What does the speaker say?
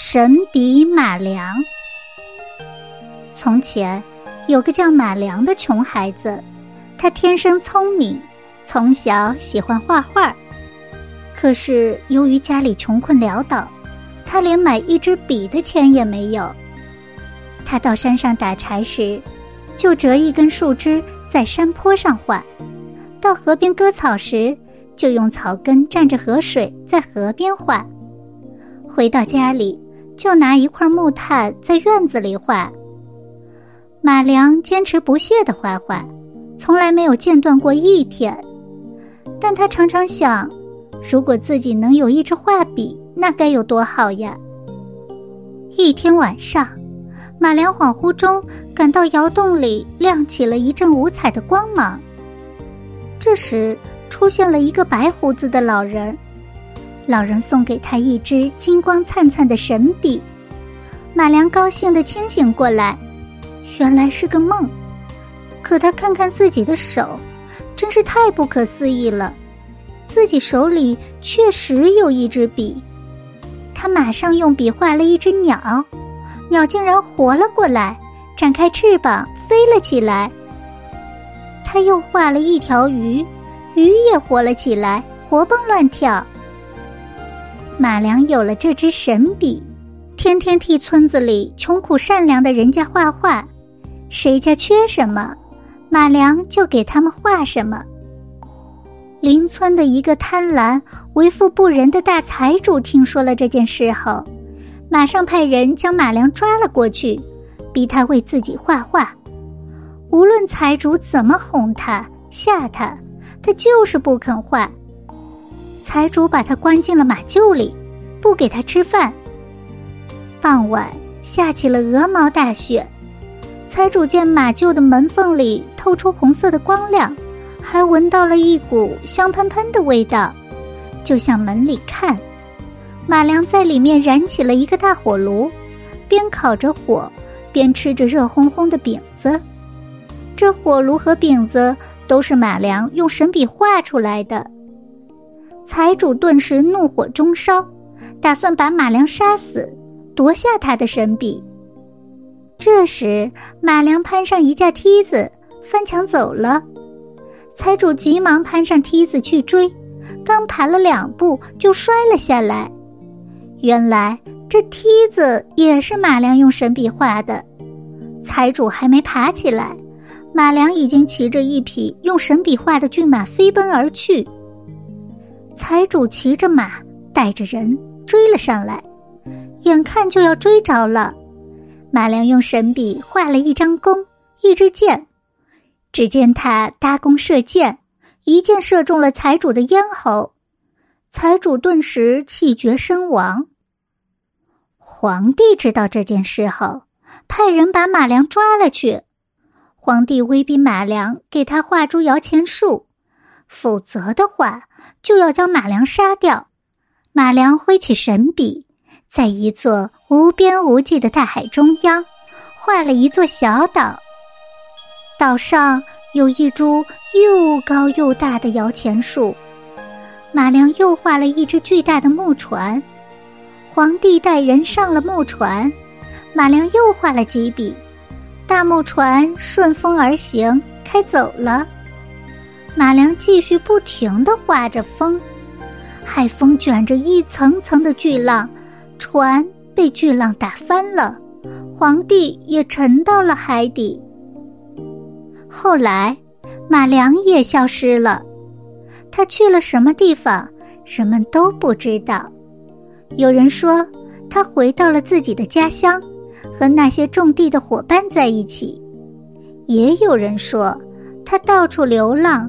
神笔马良。从前有个叫马良的穷孩子，他天生聪明，从小喜欢画画。可是由于家里穷困潦倒，他连买一支笔的钱也没有。他到山上打柴时，就折一根树枝在山坡上画；到河边割草时，就用草根蘸着河水在河边画。回到家里，就拿一块木炭在院子里画。马良坚持不懈的画画，从来没有间断过一天。但他常常想，如果自己能有一支画笔，那该有多好呀！一天晚上，马良恍惚中感到窑洞里亮起了一阵五彩的光芒。这时，出现了一个白胡子的老人。老人送给他一支金光灿灿的神笔，马良高兴的清醒过来，原来是个梦。可他看看自己的手，真是太不可思议了，自己手里确实有一支笔。他马上用笔画了一只鸟，鸟竟然活了过来，展开翅膀飞了起来。他又画了一条鱼，鱼也活了起来，活蹦乱跳。马良有了这支神笔，天天替村子里穷苦善良的人家画画，谁家缺什么，马良就给他们画什么。邻村的一个贪婪、为富不仁的大财主听说了这件事后，马上派人将马良抓了过去，逼他为自己画画。无论财主怎么哄他、吓他，他就是不肯画。财主把他关进了马厩里，不给他吃饭。傍晚下起了鹅毛大雪，财主见马厩的门缝里透出红色的光亮，还闻到了一股香喷喷的味道，就向门里看。马良在里面燃起了一个大火炉，边烤着火，边吃着热烘烘的饼子。这火炉和饼子都是马良用神笔画出来的。财主顿时怒火中烧，打算把马良杀死，夺下他的神笔。这时，马良攀上一架梯子，翻墙走了。财主急忙攀上梯子去追，刚爬了两步就摔了下来。原来这梯子也是马良用神笔画的。财主还没爬起来，马良已经骑着一匹用神笔画的骏马飞奔而去。财主骑着马，带着人追了上来，眼看就要追着了。马良用神笔画了一张弓，一支箭。只见他搭弓射箭，一箭射中了财主的咽喉，财主顿时气绝身亡。皇帝知道这件事后，派人把马良抓了去。皇帝威逼马良给他画出摇钱树，否则的话。就要将马良杀掉。马良挥起神笔，在一座无边无际的大海中央，画了一座小岛。岛上有一株又高又大的摇钱树。马良又画了一只巨大的木船。皇帝带人上了木船，马良又画了几笔，大木船顺风而行，开走了。马良继续不停地画着风，海风卷着一层层的巨浪，船被巨浪打翻了，皇帝也沉到了海底。后来，马良也消失了，他去了什么地方，人们都不知道。有人说他回到了自己的家乡，和那些种地的伙伴在一起；也有人说他到处流浪。